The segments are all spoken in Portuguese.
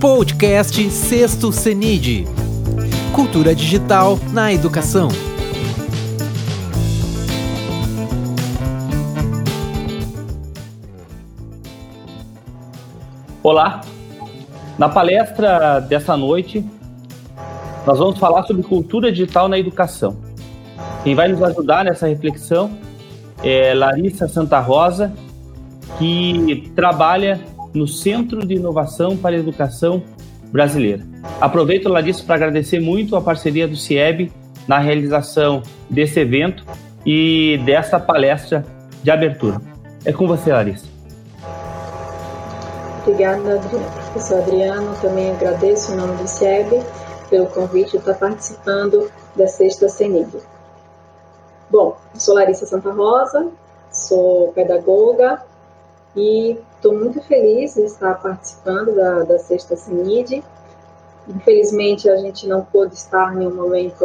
Podcast Sexto CENID Cultura Digital na Educação. Olá! Na palestra dessa noite, nós vamos falar sobre cultura digital na educação. Quem vai nos ajudar nessa reflexão é Larissa Santa Rosa, que trabalha no Centro de Inovação para a Educação Brasileira. Aproveito, Larissa, para agradecer muito a parceria do CIEB na realização desse evento e dessa palestra de abertura. É com você, Larissa. Obrigada, professor Adriano. Também agradeço em nome do CIEB pelo convite de estar participando da sexta CENID. Bom, sou Larissa Santa Rosa, sou pedagoga e estou muito feliz de estar participando da, da sexta CENID. Infelizmente, a gente não pôde estar em um momento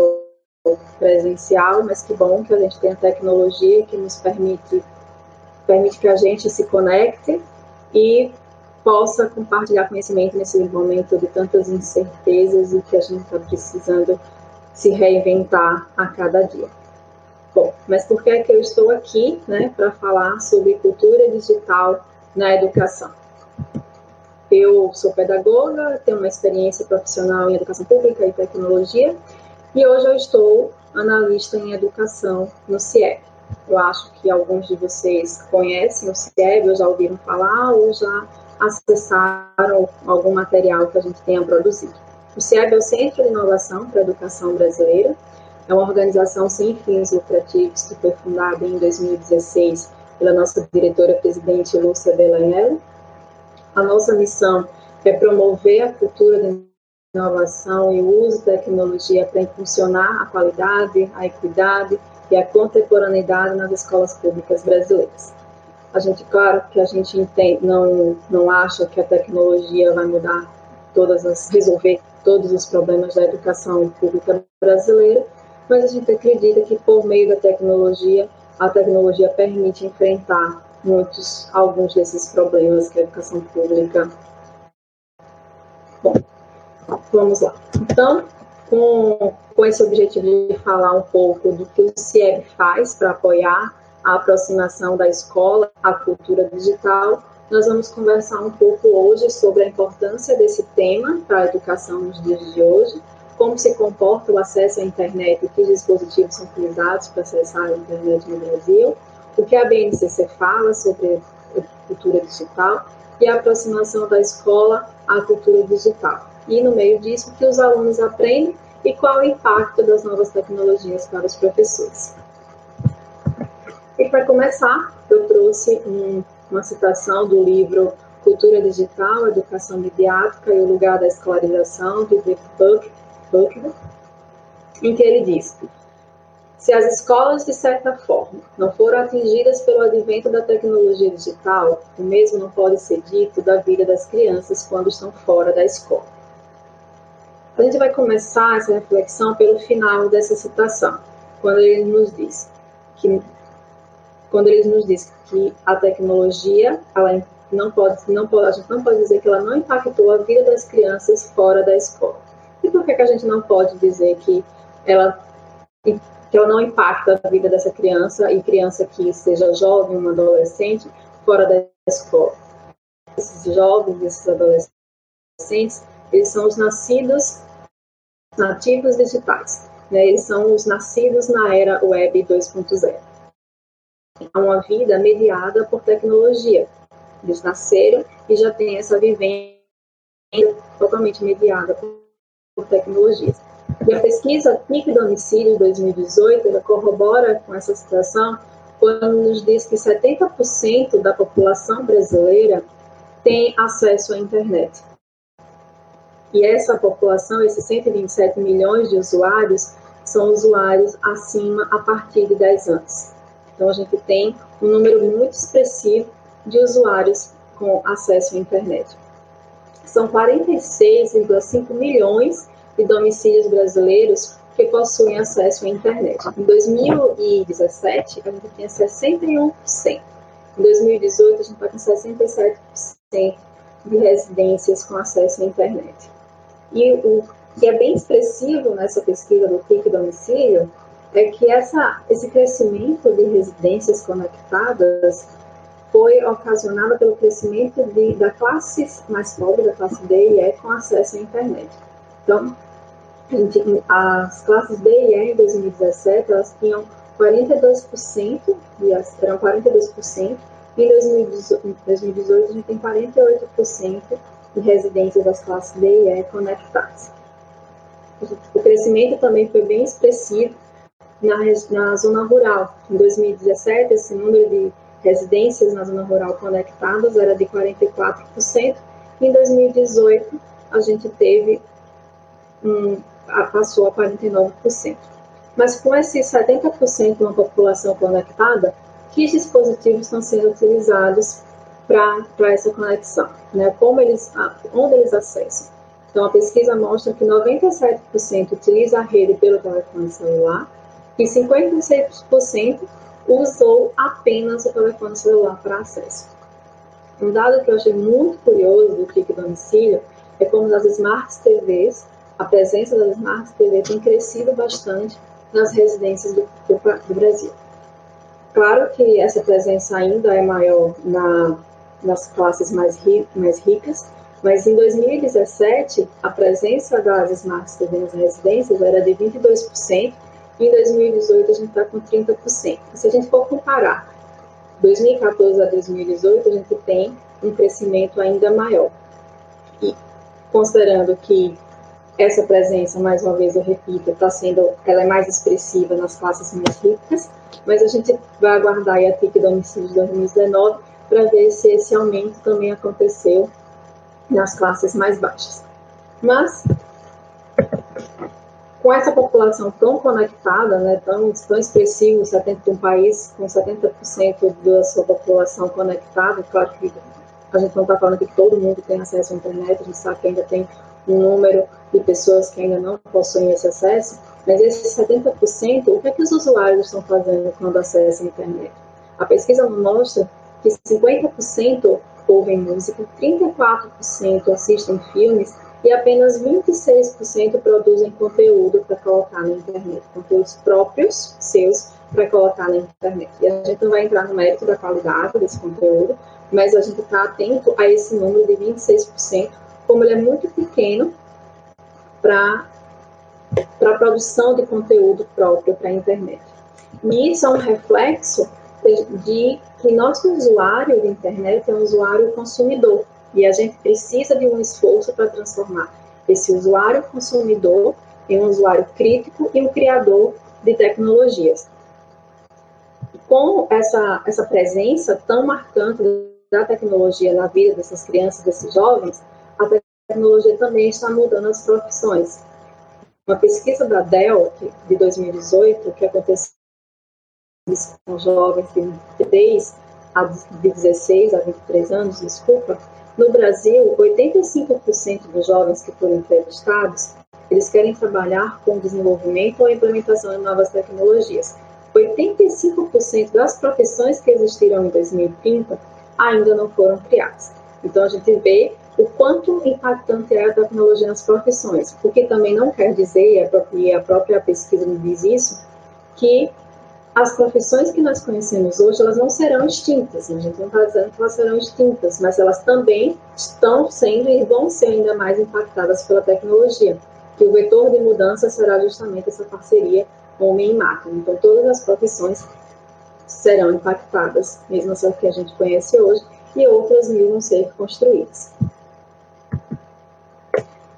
presencial, mas que bom que a gente tem a tecnologia que nos permite, permite que a gente se conecte e possa compartilhar conhecimento nesse momento de tantas incertezas e que a gente está precisando se reinventar a cada dia. Bom, mas por que é que eu estou aqui, né, para falar sobre cultura digital na educação? Eu sou pedagoga, tenho uma experiência profissional em educação pública e tecnologia, e hoje eu estou analista em educação no CIEP. Eu acho que alguns de vocês conhecem o CIEB, ou já ouviram falar, ou já acessaram algum material que a gente tenha produzido. O CIEB é o Centro de Inovação para a Educação Brasileira, é uma organização sem fins lucrativos que foi fundada em 2016 pela nossa diretora-presidente Lúcia Delaello. A nossa missão é promover a cultura de inovação e o uso da tecnologia para impulsionar a qualidade, a equidade e a contemporaneidade nas escolas públicas brasileiras. A gente, claro que a gente entende, não, não acha que a tecnologia vai mudar todas as, resolver todos os problemas da educação pública brasileira, mas a gente acredita que por meio da tecnologia, a tecnologia permite enfrentar muitos, alguns desses problemas que a educação pública. Bom, vamos lá. Então, com, com esse objetivo de falar um pouco do que o CIEB faz para apoiar a aproximação da escola à cultura digital, nós vamos conversar um pouco hoje sobre a importância desse tema para a educação nos dias de hoje, como se comporta o acesso à internet que dispositivos são utilizados para acessar a internet no Brasil, o que a BNCC fala sobre a cultura digital e a aproximação da escola à cultura digital. E no meio disso, o que os alunos aprendem e qual o impacto das novas tecnologias para os professores. E para começar, eu trouxe um, uma citação do livro Cultura Digital, Educação Midiática e o Lugar da Escolarização, de David Buckner, em que ele diz: se as escolas, de certa forma, não foram atingidas pelo advento da tecnologia digital, o mesmo não pode ser dito da vida das crianças quando estão fora da escola. A gente vai começar essa reflexão pelo final dessa citação, quando ele nos diz que quando ele nos diz que a tecnologia, ela não pode, não pode, a gente não pode dizer que ela não impactou a vida das crianças fora da escola. E por que, que a gente não pode dizer que ela, que ela não impacta a vida dessa criança e criança que seja jovem, um adolescente, fora da escola? Esses jovens, esses adolescentes, eles são os nascidos nativos digitais. Né? Eles são os nascidos na era web 2.0 a uma vida mediada por tecnologia. Eles nasceram e já têm essa vivência totalmente mediada por tecnologias. E a pesquisa PIC Domicílio 2018 ela corrobora com essa situação quando nos diz que 70% da população brasileira tem acesso à internet. E essa população, esses 127 milhões de usuários, são usuários acima a partir de 10 anos. Então, a gente tem um número muito expressivo de usuários com acesso à internet. São 46,5 milhões de domicílios brasileiros que possuem acesso à internet. Em 2017, a gente tinha 61%. Em 2018, a gente está com 67% de residências com acesso à internet. E o que é bem expressivo nessa pesquisa do PIC domicílio é que essa, esse crescimento de residências conectadas foi ocasionado pelo crescimento de, da classe mais pobre, da classe D e E, com acesso à internet. Então, as classes D e E em 2017, elas tinham 42%, de, eram 42%, e em 2018, 2018 a gente tem 48% de residências das classes D e E conectadas. O crescimento também foi bem expressivo na, na zona rural. Em 2017, esse número de residências na zona rural conectadas era de 44%. Em 2018, a gente teve um, passou a 49%. Mas com esse 70% de uma população conectada, que dispositivos estão sendo utilizados para essa conexão? Né? Como eles, onde eles acessam? Então, a pesquisa mostra que 97% utiliza a rede pelo telefone celular e 56% usou apenas o telefone celular para acesso. Um dado que eu achei muito curioso do Clique Domicílio é como nas Smart TVs, a presença das Smart TVs tem crescido bastante nas residências do, do, do Brasil. Claro que essa presença ainda é maior na, nas classes mais, ri, mais ricas, mas em 2017 a presença das Smart TVs nas residências era de 22%, em 2018 a gente está com 30%. Se a gente for comparar 2014 a 2018, a gente tem um crescimento ainda maior. E considerando que essa presença, mais uma vez eu repito, está sendo, ela é mais expressiva nas classes mais ricas, mas a gente vai aguardar a TIC do homicídio de 2019 para ver se esse aumento também aconteceu nas classes mais baixas. Mas com essa população tão conectada, né, tão, tão expressivo, 70, um país com 70% da sua população conectada, claro que a gente não está falando que todo mundo tem acesso à internet, a gente sabe que ainda tem um número de pessoas que ainda não possuem esse acesso, mas esses 70%, o que, é que os usuários estão fazendo quando acessam a internet? A pesquisa mostra que 50% ouvem música, 34% assistem filmes e apenas 26% produzem conteúdo para colocar na internet, conteúdos próprios seus para colocar na internet. E a gente não vai entrar no mérito da qualidade desse conteúdo, mas a gente está atento a esse número de 26%, como ele é muito pequeno para a produção de conteúdo próprio para a internet. E isso é um reflexo de que nosso usuário de internet é um usuário consumidor. E a gente precisa de um esforço para transformar esse usuário consumidor em um usuário crítico e um criador de tecnologias. Com essa, essa presença tão marcante da tecnologia na vida dessas crianças, desses jovens, a tecnologia também está mudando as profissões. Uma pesquisa da Dell, de 2018, que aconteceu com jovens de 3 a de 16 a 23 anos, desculpa, no Brasil, 85% dos jovens que foram entrevistados, eles querem trabalhar com desenvolvimento ou implementação de novas tecnologias. 85% das profissões que existiram em 2030 ainda não foram criadas. Então, a gente vê o quanto impactante é a tecnologia nas profissões, o que também não quer dizer, e a própria pesquisa nos diz isso, que as profissões que nós conhecemos hoje, elas não serão extintas, a gente não está dizendo que elas serão extintas, mas elas também estão sendo e vão ser ainda mais impactadas pela tecnologia, que o vetor de mudança será justamente essa parceria homem e máquina. Então, todas as profissões serão impactadas, mesmo as que a gente conhece hoje, e outras mil vão ser construídas.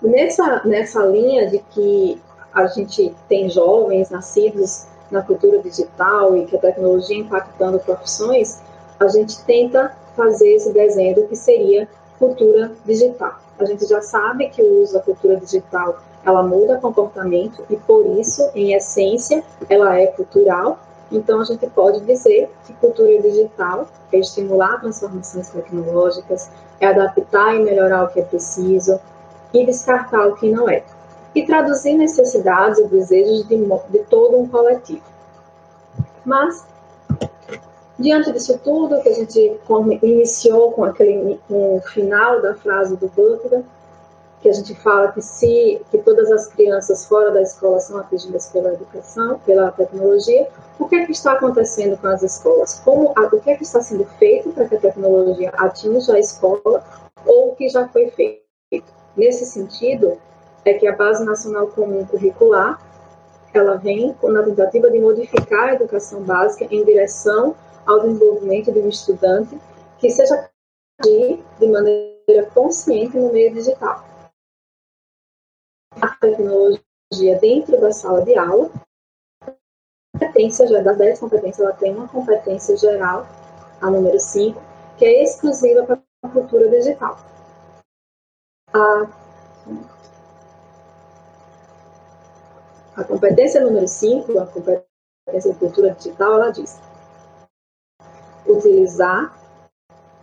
Nessa, nessa linha de que a gente tem jovens nascidos na cultura digital e que a tecnologia impactando profissões, a gente tenta fazer esse desenho do que seria cultura digital. A gente já sabe que o uso da cultura digital ela muda comportamento e por isso, em essência, ela é cultural. Então a gente pode dizer que cultura digital é estimular transformações tecnológicas, é adaptar e melhorar o que é preciso e descartar o que não é e traduzir necessidades e desejos de, de todo um coletivo. Mas Diante disso tudo, que a gente iniciou com aquele com o final da frase do Butler, que a gente fala que se que todas as crianças fora da escola são atingidas pela educação, pela tecnologia, o que é que está acontecendo com as escolas? Como o que é que está sendo feito para que a tecnologia atinja a escola ou o que já foi feito? Nesse sentido, é que a Base Nacional Comum Curricular ela vem na tentativa de modificar a educação básica em direção ao desenvolvimento de um estudante que seja de maneira consciente no meio digital a tecnologia dentro da sala de aula. Competência, já das 10 competências, ela tem uma competência geral, a número 5, que é exclusiva para a cultura digital. A, a competência número 5, a competência de cultura digital, ela diz utilizar,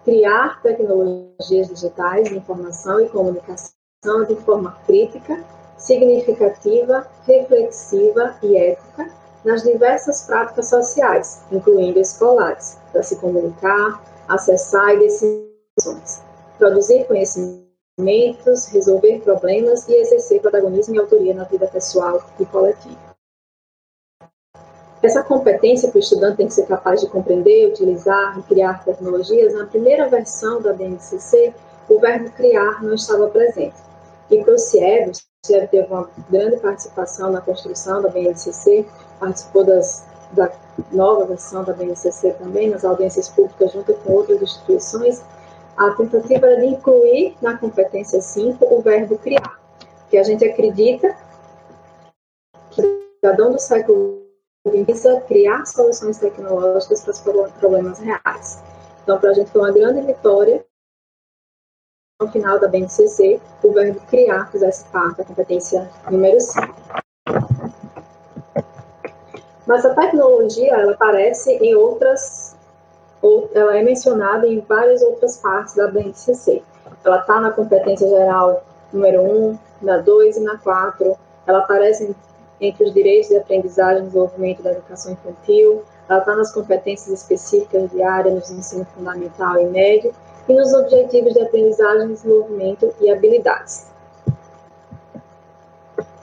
criar tecnologias digitais de informação e comunicação de forma crítica significativa, reflexiva e ética nas diversas práticas sociais, incluindo escolares, para se comunicar, acessar e decisões, produzir resolver problemas e exercer protagonismo e autoria na vida pessoal e coletiva. Essa competência que o estudante tem que ser capaz de compreender, utilizar e criar tecnologias, na primeira versão da BNCC, o verbo criar não estava presente. E para o CIEB, CIEB teve uma grande participação na construção da BNCC, participou das, da nova versão da BNCC também, nas audiências públicas, junto com outras instituições. A tentativa de incluir na competência 5 o verbo criar, que a gente acredita que o cidadão do século visa criar soluções tecnológicas para os problemas reais. Então, para a gente foi uma grande vitória no final da BNCC, o verbo criar fizesse parte da competência número 5. Mas a tecnologia, ela aparece em outras, ela é mencionada em várias outras partes da BNCC. Ela está na competência geral número 1, na 2 e na 4. Ela aparece entre os direitos de aprendizagem e desenvolvimento da educação infantil. Ela está nas competências específicas de área no ensino fundamental e médio e nos objetivos de aprendizagem, desenvolvimento e habilidades.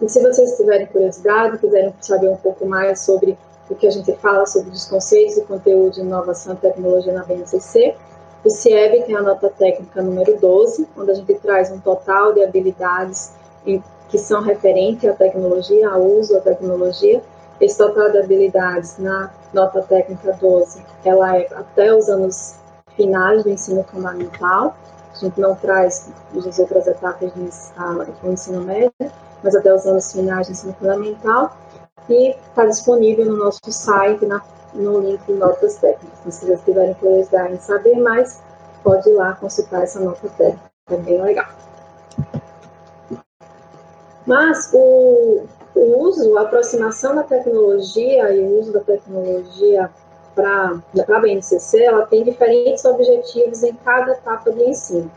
E se vocês tiverem curiosidade, quiserem saber um pouco mais sobre o que a gente fala sobre os conceitos e conteúdo de inovação e tecnologia na BNCC, o CIEB tem a nota técnica número 12, onde a gente traz um total de habilidades que são referentes à tecnologia, ao uso da tecnologia. Esse total de habilidades na nota técnica 12, ela é até os anos finais do ensino fundamental. A gente não traz as outras etapas do ensino médio, mas até os anos finais do ensino fundamental. E está disponível no nosso site, na, no link notas técnicas. Se vocês tiverem curiosidade em saber mais, pode ir lá consultar essa nota técnica. É bem legal. Mas o, o uso, a aproximação da tecnologia e o uso da tecnologia para a BNCC, ela tem diferentes objetivos em cada etapa de ensino.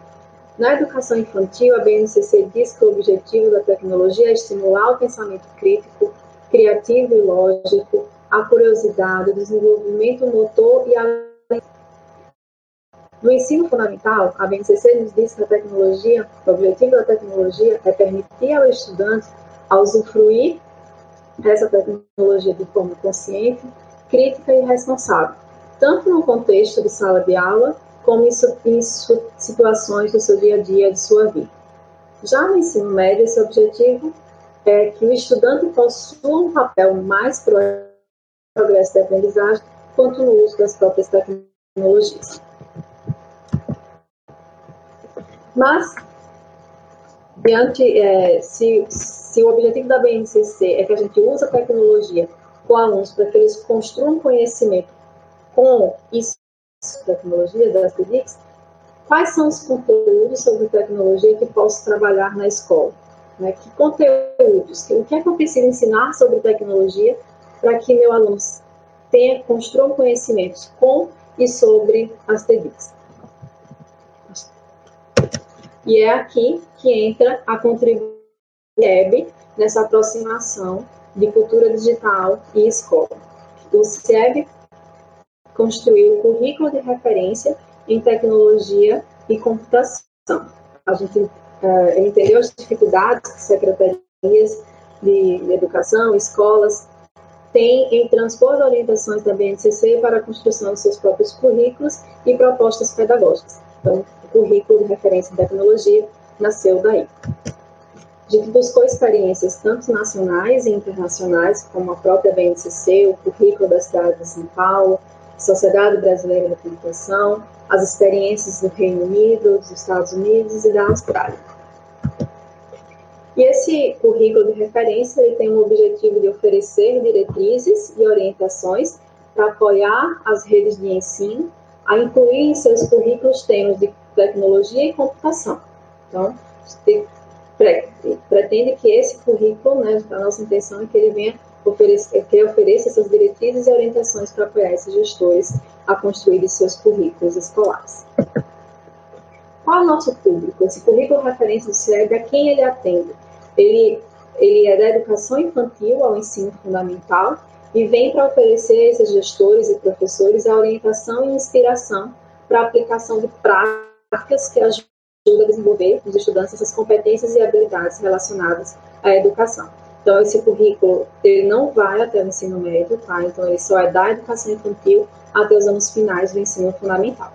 Na educação infantil, a BNCC diz que o objetivo da tecnologia é estimular o pensamento crítico, criativo e lógico, a curiosidade, o desenvolvimento motor e a no ensino fundamental, a BNCC nos diz que a tecnologia, o objetivo da tecnologia é permitir ao estudante usufruir essa tecnologia de forma consciente, crítica e responsável, tanto no contexto de sala de aula, como em, situações do seu dia a dia, de sua vida. Já no ensino médio, esse objetivo é que o estudante possua um papel mais pro progresso da aprendizagem quanto no uso das próprias tecnologias. Mas, diante, é, se, se o objetivo da BNCC é que a gente use a tecnologia com alunos para que eles construam conhecimento com isso, tecnologia das TEDx, quais são os conteúdos sobre tecnologia que posso trabalhar na escola? Né? Que conteúdos? O que é que eu preciso ensinar sobre tecnologia para que meu aluno tenha, construa conhecimentos com e sobre as TEDx? E é aqui que entra a contribuição nessa aproximação de cultura digital e escola. O CIEB construir o currículo de referência em tecnologia e computação. A gente uh, entendeu as dificuldades que secretarias de, educação, escolas, têm em transpor orientações da BNCC para a construção de seus próprios currículos e propostas pedagógicas. Então, o currículo de referência em tecnologia nasceu daí. A gente buscou experiências tanto nacionais e internacionais, como a própria BNCC, o currículo da cidade de São Paulo, Sociedade Brasileira de Computação, as experiências do Reino Unido, dos Estados Unidos e da Austrália. E esse currículo de referência ele tem o objetivo de oferecer diretrizes e orientações para apoiar as redes de ensino a incluir em seus currículos temas de tecnologia e computação. Então, pretende que esse currículo, né, a nossa intenção é que ele venha oferecer, que ofereça essas diretrizes e orientações para apoiar esses gestores a construir seus currículos escolares. Qual é o nosso público? Esse currículo referência do a quem ele atende? Ele, ele é da educação infantil ao ensino fundamental e vem para oferecer a esses gestores e professores a orientação e inspiração para a aplicação de práticas que ajudam a desenvolver nos estudantes essas competências e habilidades relacionadas à educação. Então, esse currículo, ele não vai até o ensino médio, tá? Então, ele só é da educação infantil até os anos finais do ensino fundamental.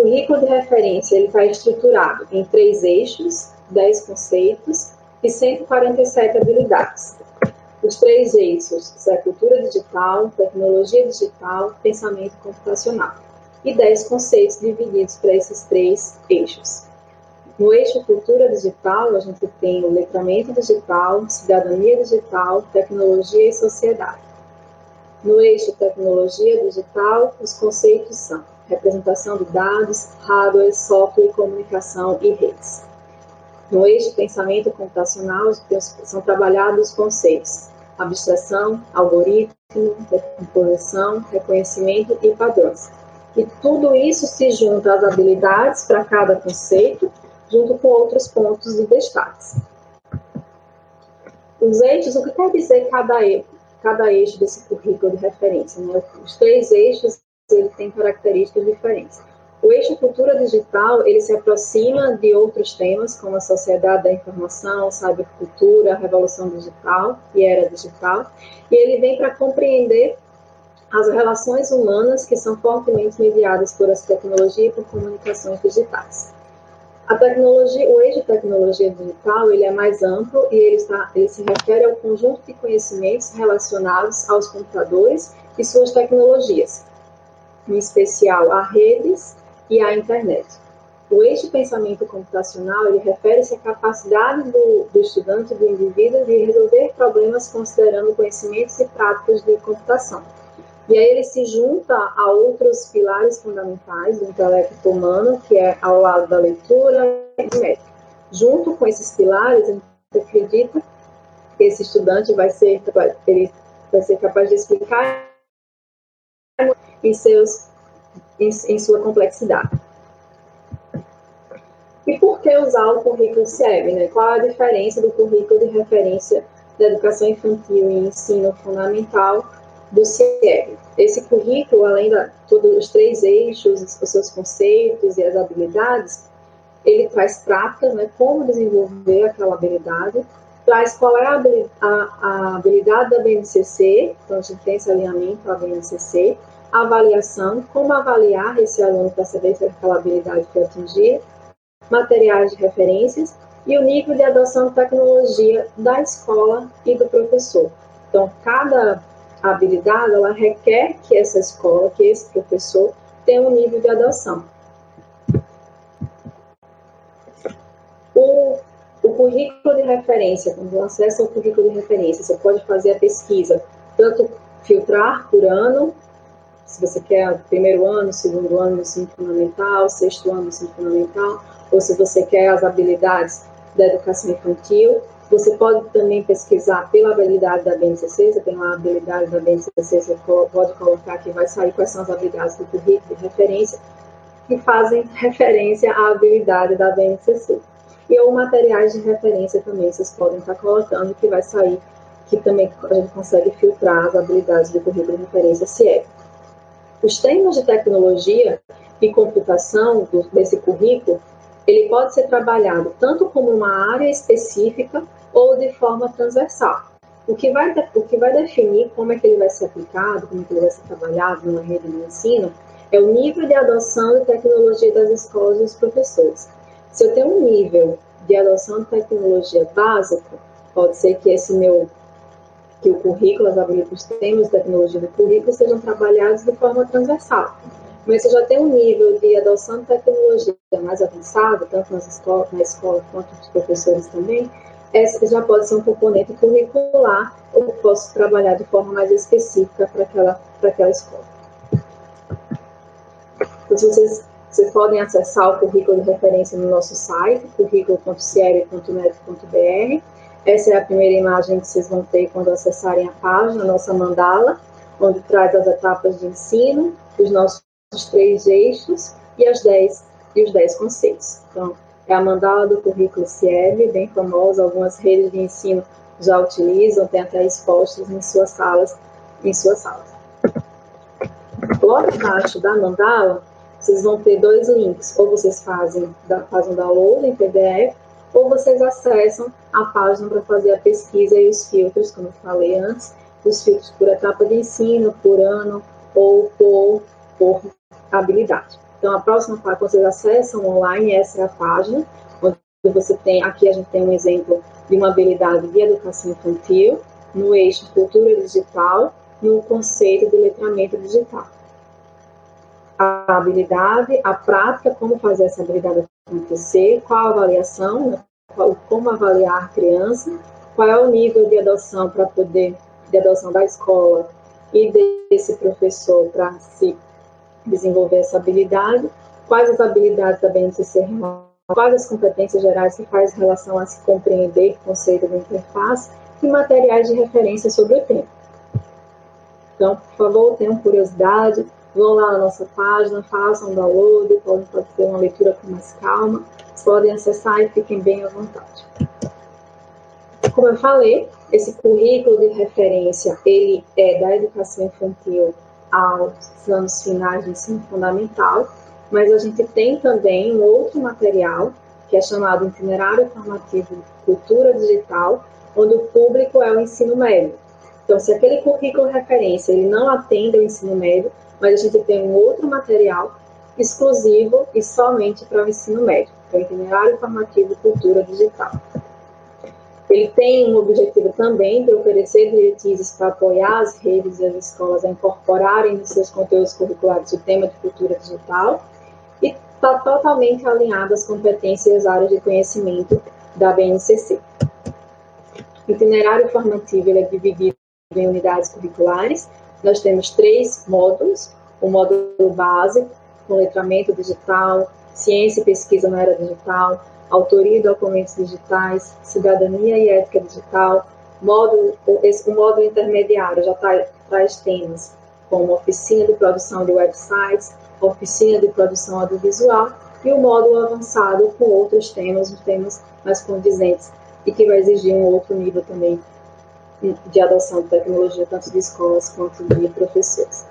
Currículo de referência, ele está estruturado em três eixos, 10 conceitos e 147 habilidades. Os três eixos são cultura digital, tecnologia digital, pensamento computacional. E 10 conceitos divididos para esses três eixos. No eixo cultura digital, a gente tem o letramento digital, cidadania digital, tecnologia e sociedade. No eixo tecnologia digital, os conceitos são representação de dados, hardware, software, comunicação e redes. No eixo pensamento computacional, são trabalhados os conceitos abstração, algoritmo, decomposição, reconhecimento e padrões. E tudo isso se junta às habilidades para cada conceito junto com outros pontos de destaque. Os eixos, o que quer dizer cada, eixo, cada eixo desse currículo de referência? Né? Os três eixos ele têm características diferentes. O eixo cultura digital, ele se aproxima de outros temas, como a sociedade da informação, cybercultura, revolução digital e era digital, e ele vem para compreender as relações humanas que são fortemente mediadas por as tecnologias e por comunicações digitais. A tecnologia, o eixo tecnologia digital, ele é mais amplo e ele, está, ele se refere ao conjunto de conhecimentos relacionados aos computadores e suas tecnologias, em especial a redes e à internet. O eixo pensamento computacional, ele refere-se à capacidade do, do estudante, do indivíduo, de resolver problemas considerando conhecimentos e práticas de computação e aí ele se junta a outros pilares fundamentais do intelecto humano, que é ao lado da leitura e do método. Junto com esses pilares, a gente acredita que esse estudante vai ser, ele vai ser capaz de explicar em, seus, em, em sua complexidade. E por que usar o currículo CIEB? Né? Qual a diferença do currículo de referência da educação infantil e ensino fundamental do CIEB. Esse currículo, além de todos os três eixos, os seus conceitos e as habilidades, ele traz práticas, né, como desenvolver aquela habilidade, traz qual é a, a, a habilidade da BNCC, então a gente tem esse alinhamento à BNCC, avaliação, como avaliar esse aluno para saber se aquela habilidade foi atingida, materiais de referências e o nível de adoção de tecnologia da escola e do professor. Então, cada habilidade, ela requer que essa escola, que esse professor tenha um nível de adoção. O, o currículo de referência, quando acessa o currículo de referência, você pode fazer a pesquisa, tanto filtrar por ano, se você quer primeiro ano, segundo ano do ensino fundamental, sexto ano do ensino fundamental, ou se você quer as habilidades da educação infantil, você pode também pesquisar pela habilidade da BNCC, você tem lá a habilidade da BNCC, você pode colocar que vai sair quais são as habilidades do currículo de referência que fazem referência à habilidade da BNCC. E ou materiais de referência também vocês podem estar colocando que vai sair que também a gente consegue filtrar as habilidades do currículo de referência CIEP. Os temas de tecnologia e computação desse currículo, ele pode ser trabalhado tanto como uma área específica ou de forma transversal. O que, vai, o que vai definir como é que ele vai ser aplicado, como é que ele vai ser trabalhado numa rede de ensino, é o nível de adoção de tecnologia das escolas e dos professores. Se eu tenho um nível de adoção de tecnologia básica, pode ser que esse meu que o currículo, as habilidades, temas de tecnologia do currículo sejam trabalhados de forma transversal. Mas se já tem um nível de adoção de tecnologia mais avançado, tanto nas escolas, na escola quanto os professores também, essa já pode ser um componente curricular ou posso trabalhar de forma mais específica para aquela, para aquela escola. Então, vocês, vocês podem acessar o currículo de referência no nosso site, currículo.ciere.net.br. Essa é a primeira imagem que vocês vão ter quando acessarem a página, a nossa mandala, onde traz as etapas de ensino, os nossos três eixos e, as dez, e os dez conceitos. Então, é a mandala do currículo CIEB, bem famosa, algumas redes de ensino já utilizam, tem até expostas em suas salas, em suas salas. Logo abaixo da mandala, vocês vão ter dois links, ou vocês fazem, fazem download em PDF, ou vocês acessam a página para fazer a pesquisa e os filtros, como eu falei antes, os filtros por etapa de ensino, por ano ou por, por habilidade. Então, a próxima página vocês acessam online, essa é a página, onde você tem, aqui a gente tem um exemplo de uma habilidade de educação infantil, no eixo cultura digital, no conceito de letramento digital. A habilidade, a prática, como fazer essa habilidade acontecer, qual a avaliação, né? qual, como avaliar a criança, qual é o nível de adoção para poder, de adoção da escola e desse professor para se desenvolver essa habilidade, quais as habilidades também necessárias, quais as competências gerais que faz relação a se compreender conceito da interface e materiais de referência sobre o tema. Então, por favor, tenham curiosidade, vão lá na nossa página, façam download, podem fazer uma leitura com mais calma, podem acessar e fiquem bem à vontade. Como eu falei, esse currículo de referência, ele é da educação infantil aos anos finais do ensino fundamental, mas a gente tem também um outro material, que é chamado Itinerário Formativo Cultura Digital, onde o público é o ensino médio. Então, se aquele currículo referência ele não atende ao ensino médio, mas a gente tem um outro material exclusivo e somente para o ensino médio, que é o Itinerário Formativo Cultura Digital. Ele tem um objetivo também de oferecer diretrizes para apoiar as redes e as escolas a incorporarem nos seus conteúdos curriculares o tema de cultura digital e está totalmente alinhado às competências e áreas de conhecimento da BNCC. O itinerário formativo ele é dividido em unidades curriculares. Nós temos três módulos: o módulo básico, com letramento digital, ciência e pesquisa na era digital, autoria e documentos digitais, cidadania e ética digital, módulo, o módulo intermediário já tá, traz temas como oficina de produção de websites, oficina de produção audiovisual e o módulo avançado com outros temas, os temas mais condizentes e que vai exigir um outro nível também de adoção de tecnologia, tanto de escolas quanto de professores.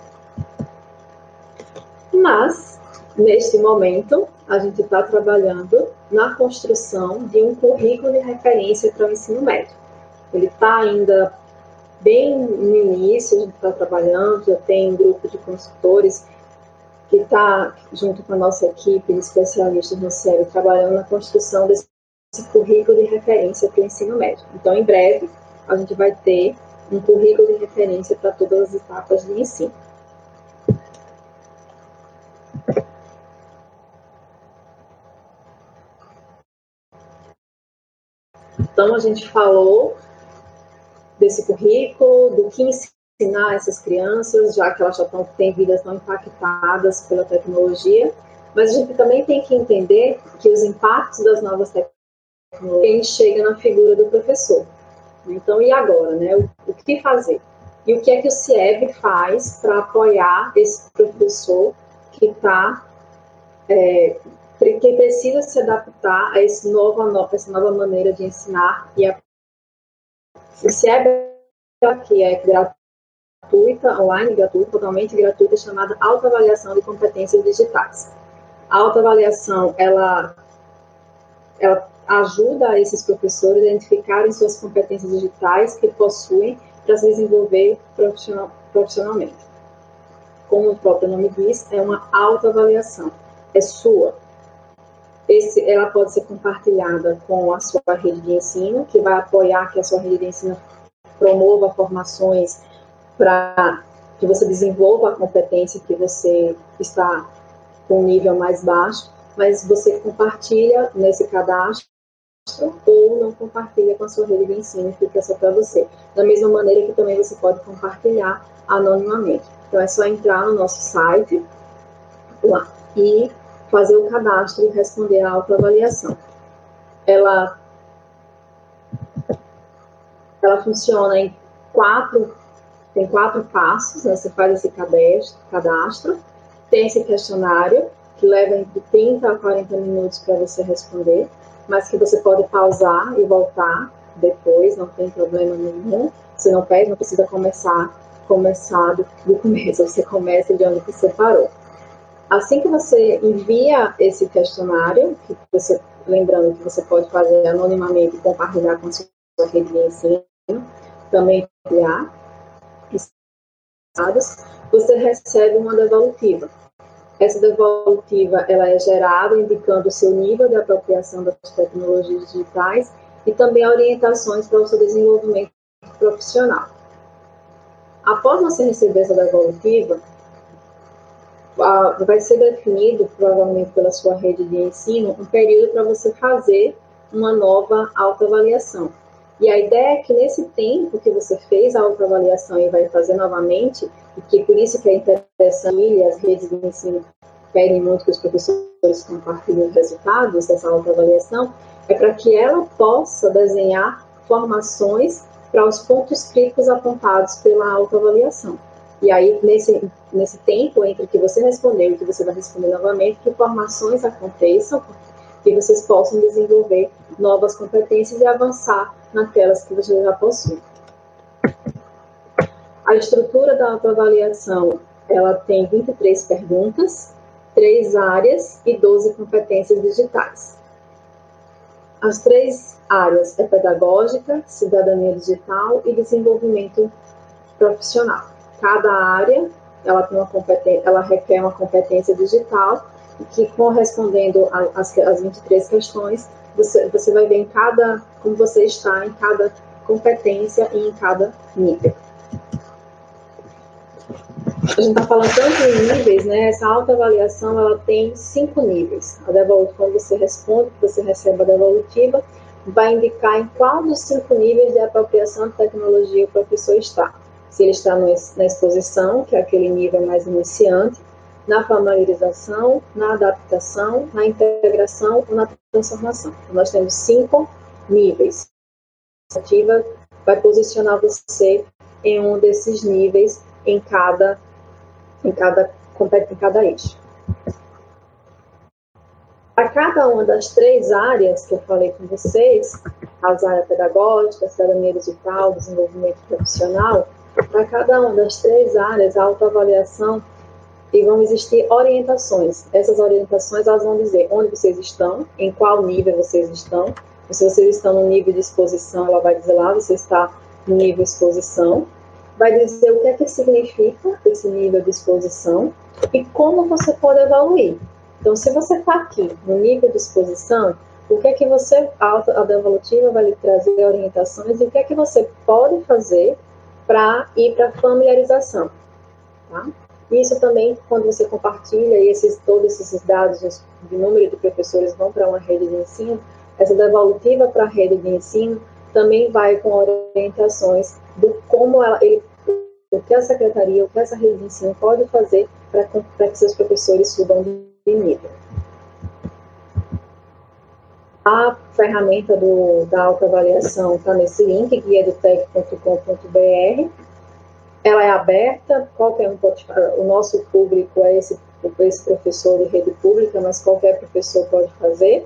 Mas, neste momento, a gente está trabalhando na construção de um currículo de referência para o ensino médio. Ele está ainda bem no início, a gente está trabalhando, já tem um grupo de consultores que está, junto com a nossa equipe de especialistas no CERO, trabalhando na construção desse currículo de referência para o ensino médio. Então, em breve, a gente vai ter um currículo de referência para todas as etapas de ensino. Então, a gente falou desse currículo, do que ensinar essas crianças, já que elas já estão, têm vidas tão impactadas pela tecnologia, mas a gente também tem que entender que os impactos das novas tecnologias chegam na figura do professor. Então, e agora, né? O, o que fazer? E o que é que o CIEB faz para apoiar esse professor que está é, que precisa se adaptar a esse novo, essa nova maneira de ensinar e a o CIEB que é gratuita, online, gratuita, totalmente gratuita, chamada autoavaliação de competências digitais. A autoavaliação, ela, ela ajuda esses professores a identificarem suas competências digitais que possuem para se desenvolver profissional, profissionalmente. Como o próprio nome diz, é uma autoavaliação, é sua. Esse, ela pode ser compartilhada com a sua rede de ensino, que vai apoiar que a sua rede de ensino promova formações para que você desenvolva a competência que você está com um nível mais baixo, mas você compartilha nesse cadastro ou não compartilha com a sua rede de ensino, fica só para você. Da mesma maneira que também você pode compartilhar anonimamente. Então é só entrar no nosso site lá e fazer o cadastro e responder a autoavaliação. Ela ela funciona em quatro tem quatro passos, né? Você faz esse cadastro, tem esse questionário, que leva entre 30 a 40 minutos para você responder, mas que você pode pausar e voltar depois, não tem problema nenhum. Você não pede, não precisa começar, começar do, do começo, você começa de onde você parou. Assim que você envia esse questionário, que você, lembrando que você pode fazer anonimamente e compartilhar com a sua rede de ensino, também enviar, você recebe uma devolutiva. Essa devolutiva ela é gerada indicando o seu nível de apropriação das tecnologias digitais e também orientações para o seu desenvolvimento profissional. Após você receber essa devolutiva, vai ser definido, provavelmente pela sua rede de ensino, um período para você fazer uma nova autoavaliação. E a ideia é que nesse tempo que você fez a autoavaliação e vai fazer novamente, que por isso que é interessante e as redes de ensino pedem muito que os professores compartilhem os resultados dessa autoavaliação, é para que ela possa desenhar formações para os pontos críticos apontados pela autoavaliação. E aí, nesse, nesse tempo entre que você respondeu e que você vai responder novamente, que formações aconteçam, que vocês possam desenvolver novas competências e avançar naquelas que você já possui. A estrutura da autoavaliação, ela tem 23 perguntas, três áreas e 12 competências digitais. As três áreas é pedagógica, cidadania digital e desenvolvimento profissional. Cada área ela tem uma competência, ela requer uma competência digital que correspondendo às 23 questões, você, você vai ver em cada, como você está em cada competência e em cada nível. A gente está falando tanto em níveis, né? Essa autoavaliação, ela tem cinco níveis. A devolutiva, quando você responde, você recebe a devolutiva, vai indicar em qual dos cinco níveis de apropriação de tecnologia o professor está. Se ele está na exposição, que é aquele nível mais iniciante, na familiarização, na adaptação, na integração ou na transformação. Então, nós temos cinco níveis. A iniciativa vai posicionar você em um desses níveis em cada em cada em cada eixo. A cada uma das três áreas que eu falei com vocês, as áreas pedagógica, cidadania digital, desenvolvimento profissional, para cada uma das três áreas, a autoavaliação e vão existir orientações. Essas orientações elas vão dizer onde vocês estão, em qual nível vocês estão. Se vocês estão no nível de exposição, ela vai dizer lá, você está no nível de exposição. Vai dizer o que é que significa esse nível de exposição e como você pode evoluir. Então, se você está aqui no nível de exposição, o que é que você, a devolutiva vai lhe trazer orientações e o que é que você pode fazer para ir para familiarização. Tá? Isso também, quando você compartilha esses, todos esses dados de número de professores vão para uma rede de ensino, essa devolutiva para a rede de ensino também vai com orientações do como ela, ele, o que a secretaria, o que essa rede de ensino pode fazer para que seus professores subam de nível. A ferramenta do, da autoavaliação está nesse link, guiadotec.com.br ela é aberta, qualquer um pode, o nosso público é esse, esse professor de rede pública, mas qualquer professor pode fazer,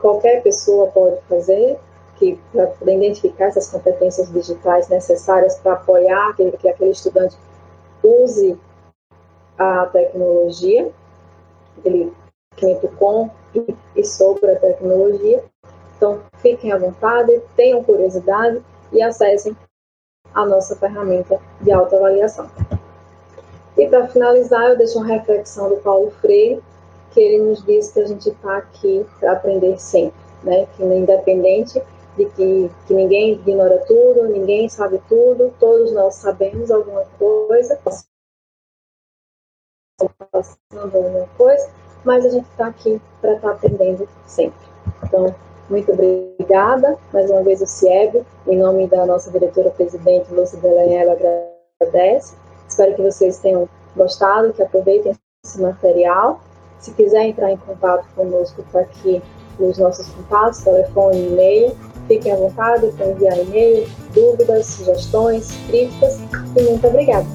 qualquer pessoa pode fazer, que para poder identificar essas competências digitais necessárias para apoiar que, que aquele estudante use a tecnologia, ele conhecimento com e, e sobre a tecnologia. Então, fiquem à vontade, tenham curiosidade e acessem a nossa ferramenta de autoavaliação. E para finalizar, eu deixo uma reflexão do Paulo Freire, que ele nos diz que a gente está aqui para aprender sempre, né? Que independente de que, que ninguém ignora tudo, ninguém sabe tudo, todos nós sabemos alguma coisa, passando alguma coisa, mas a gente está aqui para estar tá aprendendo sempre. Então, muito obrigada, mais uma vez o CIEB, em nome da nossa diretora-presidente Lúcia Delanhela, agradece. Espero que vocês tenham gostado, que aproveitem esse material. Se quiser entrar em contato conosco, está aqui os nossos contatos, telefone e e-mail. Fiquem à vontade para enviar e-mail, dúvidas, sugestões, críticas e muito obrigada.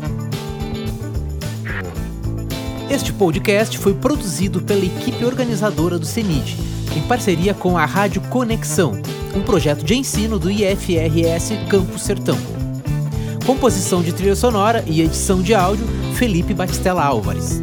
Este podcast foi produzido pela equipe organizadora do CENID, em parceria com a Rádio Conexão, um projeto de ensino do IFRS Campo Sertão. Composição de trilha sonora e edição de áudio, Felipe Batistella Álvares.